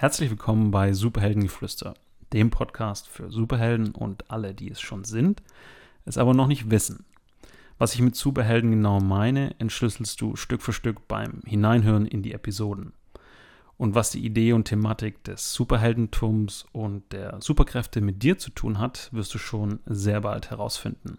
Herzlich willkommen bei Superheldengeflüster, dem Podcast für Superhelden und alle, die es schon sind, es aber noch nicht wissen. Was ich mit Superhelden genau meine, entschlüsselst du Stück für Stück beim Hineinhören in die Episoden. Und was die Idee und Thematik des Superheldentums und der Superkräfte mit dir zu tun hat, wirst du schon sehr bald herausfinden.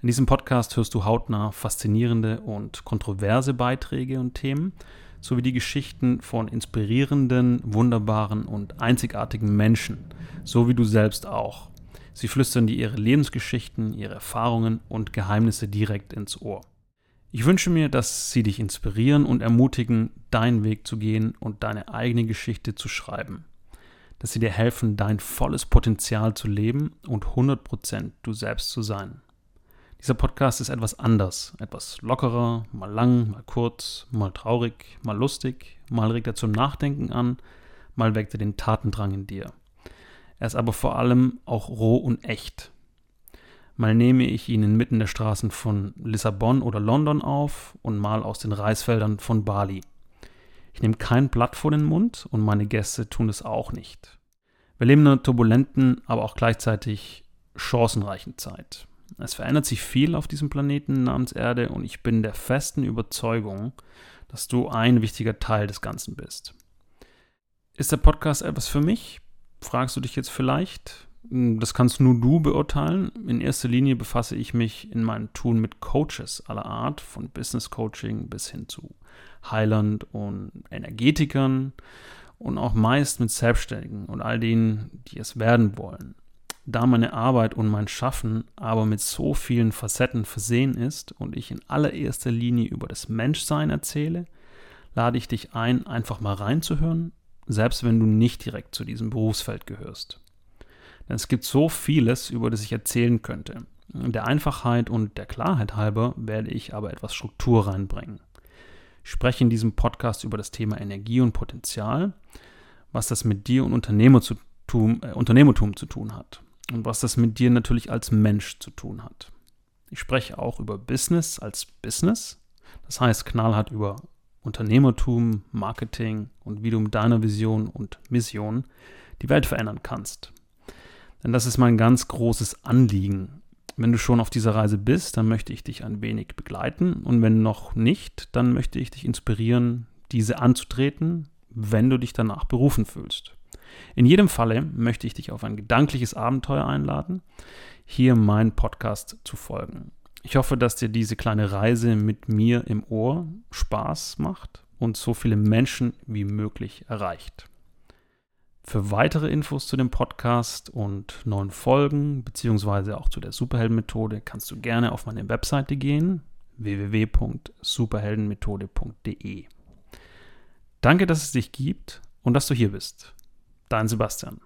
In diesem Podcast hörst du hautnah faszinierende und kontroverse Beiträge und Themen, sowie die Geschichten von inspirierenden, wunderbaren und einzigartigen Menschen, so wie du selbst auch. Sie flüstern dir ihre Lebensgeschichten, ihre Erfahrungen und Geheimnisse direkt ins Ohr. Ich wünsche mir, dass sie dich inspirieren und ermutigen, deinen Weg zu gehen und deine eigene Geschichte zu schreiben. Dass sie dir helfen, dein volles Potenzial zu leben und 100% du selbst zu sein. Dieser Podcast ist etwas anders, etwas lockerer, mal lang, mal kurz, mal traurig, mal lustig, mal regt er zum Nachdenken an, mal weckt er den Tatendrang in dir. Er ist aber vor allem auch roh und echt. Mal nehme ich ihn inmitten der Straßen von Lissabon oder London auf und mal aus den Reisfeldern von Bali. Ich nehme kein Blatt vor den Mund und meine Gäste tun es auch nicht. Wir leben in einer turbulenten, aber auch gleichzeitig chancenreichen Zeit. Es verändert sich viel auf diesem Planeten namens Erde und ich bin der festen Überzeugung, dass du ein wichtiger Teil des Ganzen bist. Ist der Podcast etwas für mich? Fragst du dich jetzt vielleicht? Das kannst nur du beurteilen. In erster Linie befasse ich mich in meinem Tun mit Coaches aller Art, von Business Coaching bis hin zu Heiland und Energetikern und auch meist mit Selbstständigen und all denen, die es werden wollen da meine Arbeit und mein Schaffen aber mit so vielen Facetten versehen ist und ich in allererster Linie über das Menschsein erzähle, lade ich dich ein, einfach mal reinzuhören, selbst wenn du nicht direkt zu diesem Berufsfeld gehörst. Denn es gibt so vieles, über das ich erzählen könnte. Der Einfachheit und der Klarheit halber werde ich aber etwas Struktur reinbringen. Ich spreche in diesem Podcast über das Thema Energie und Potenzial, was das mit dir und Unternehmertum, äh, Unternehmertum zu tun hat und was das mit dir natürlich als Mensch zu tun hat. Ich spreche auch über Business als Business, das heißt knallhart über Unternehmertum, Marketing und wie du mit deiner Vision und Mission die Welt verändern kannst. Denn das ist mein ganz großes Anliegen. Wenn du schon auf dieser Reise bist, dann möchte ich dich ein wenig begleiten und wenn noch nicht, dann möchte ich dich inspirieren, diese anzutreten, wenn du dich danach berufen fühlst. In jedem Falle möchte ich dich auf ein gedankliches Abenteuer einladen, hier meinen Podcast zu folgen. Ich hoffe, dass dir diese kleine Reise mit mir im Ohr Spaß macht und so viele Menschen wie möglich erreicht. Für weitere Infos zu dem Podcast und neuen Folgen beziehungsweise auch zu der Superheldenmethode kannst du gerne auf meine Webseite gehen www.superheldenmethode.de. Danke, dass es dich gibt und dass du hier bist. Dein Sebastian.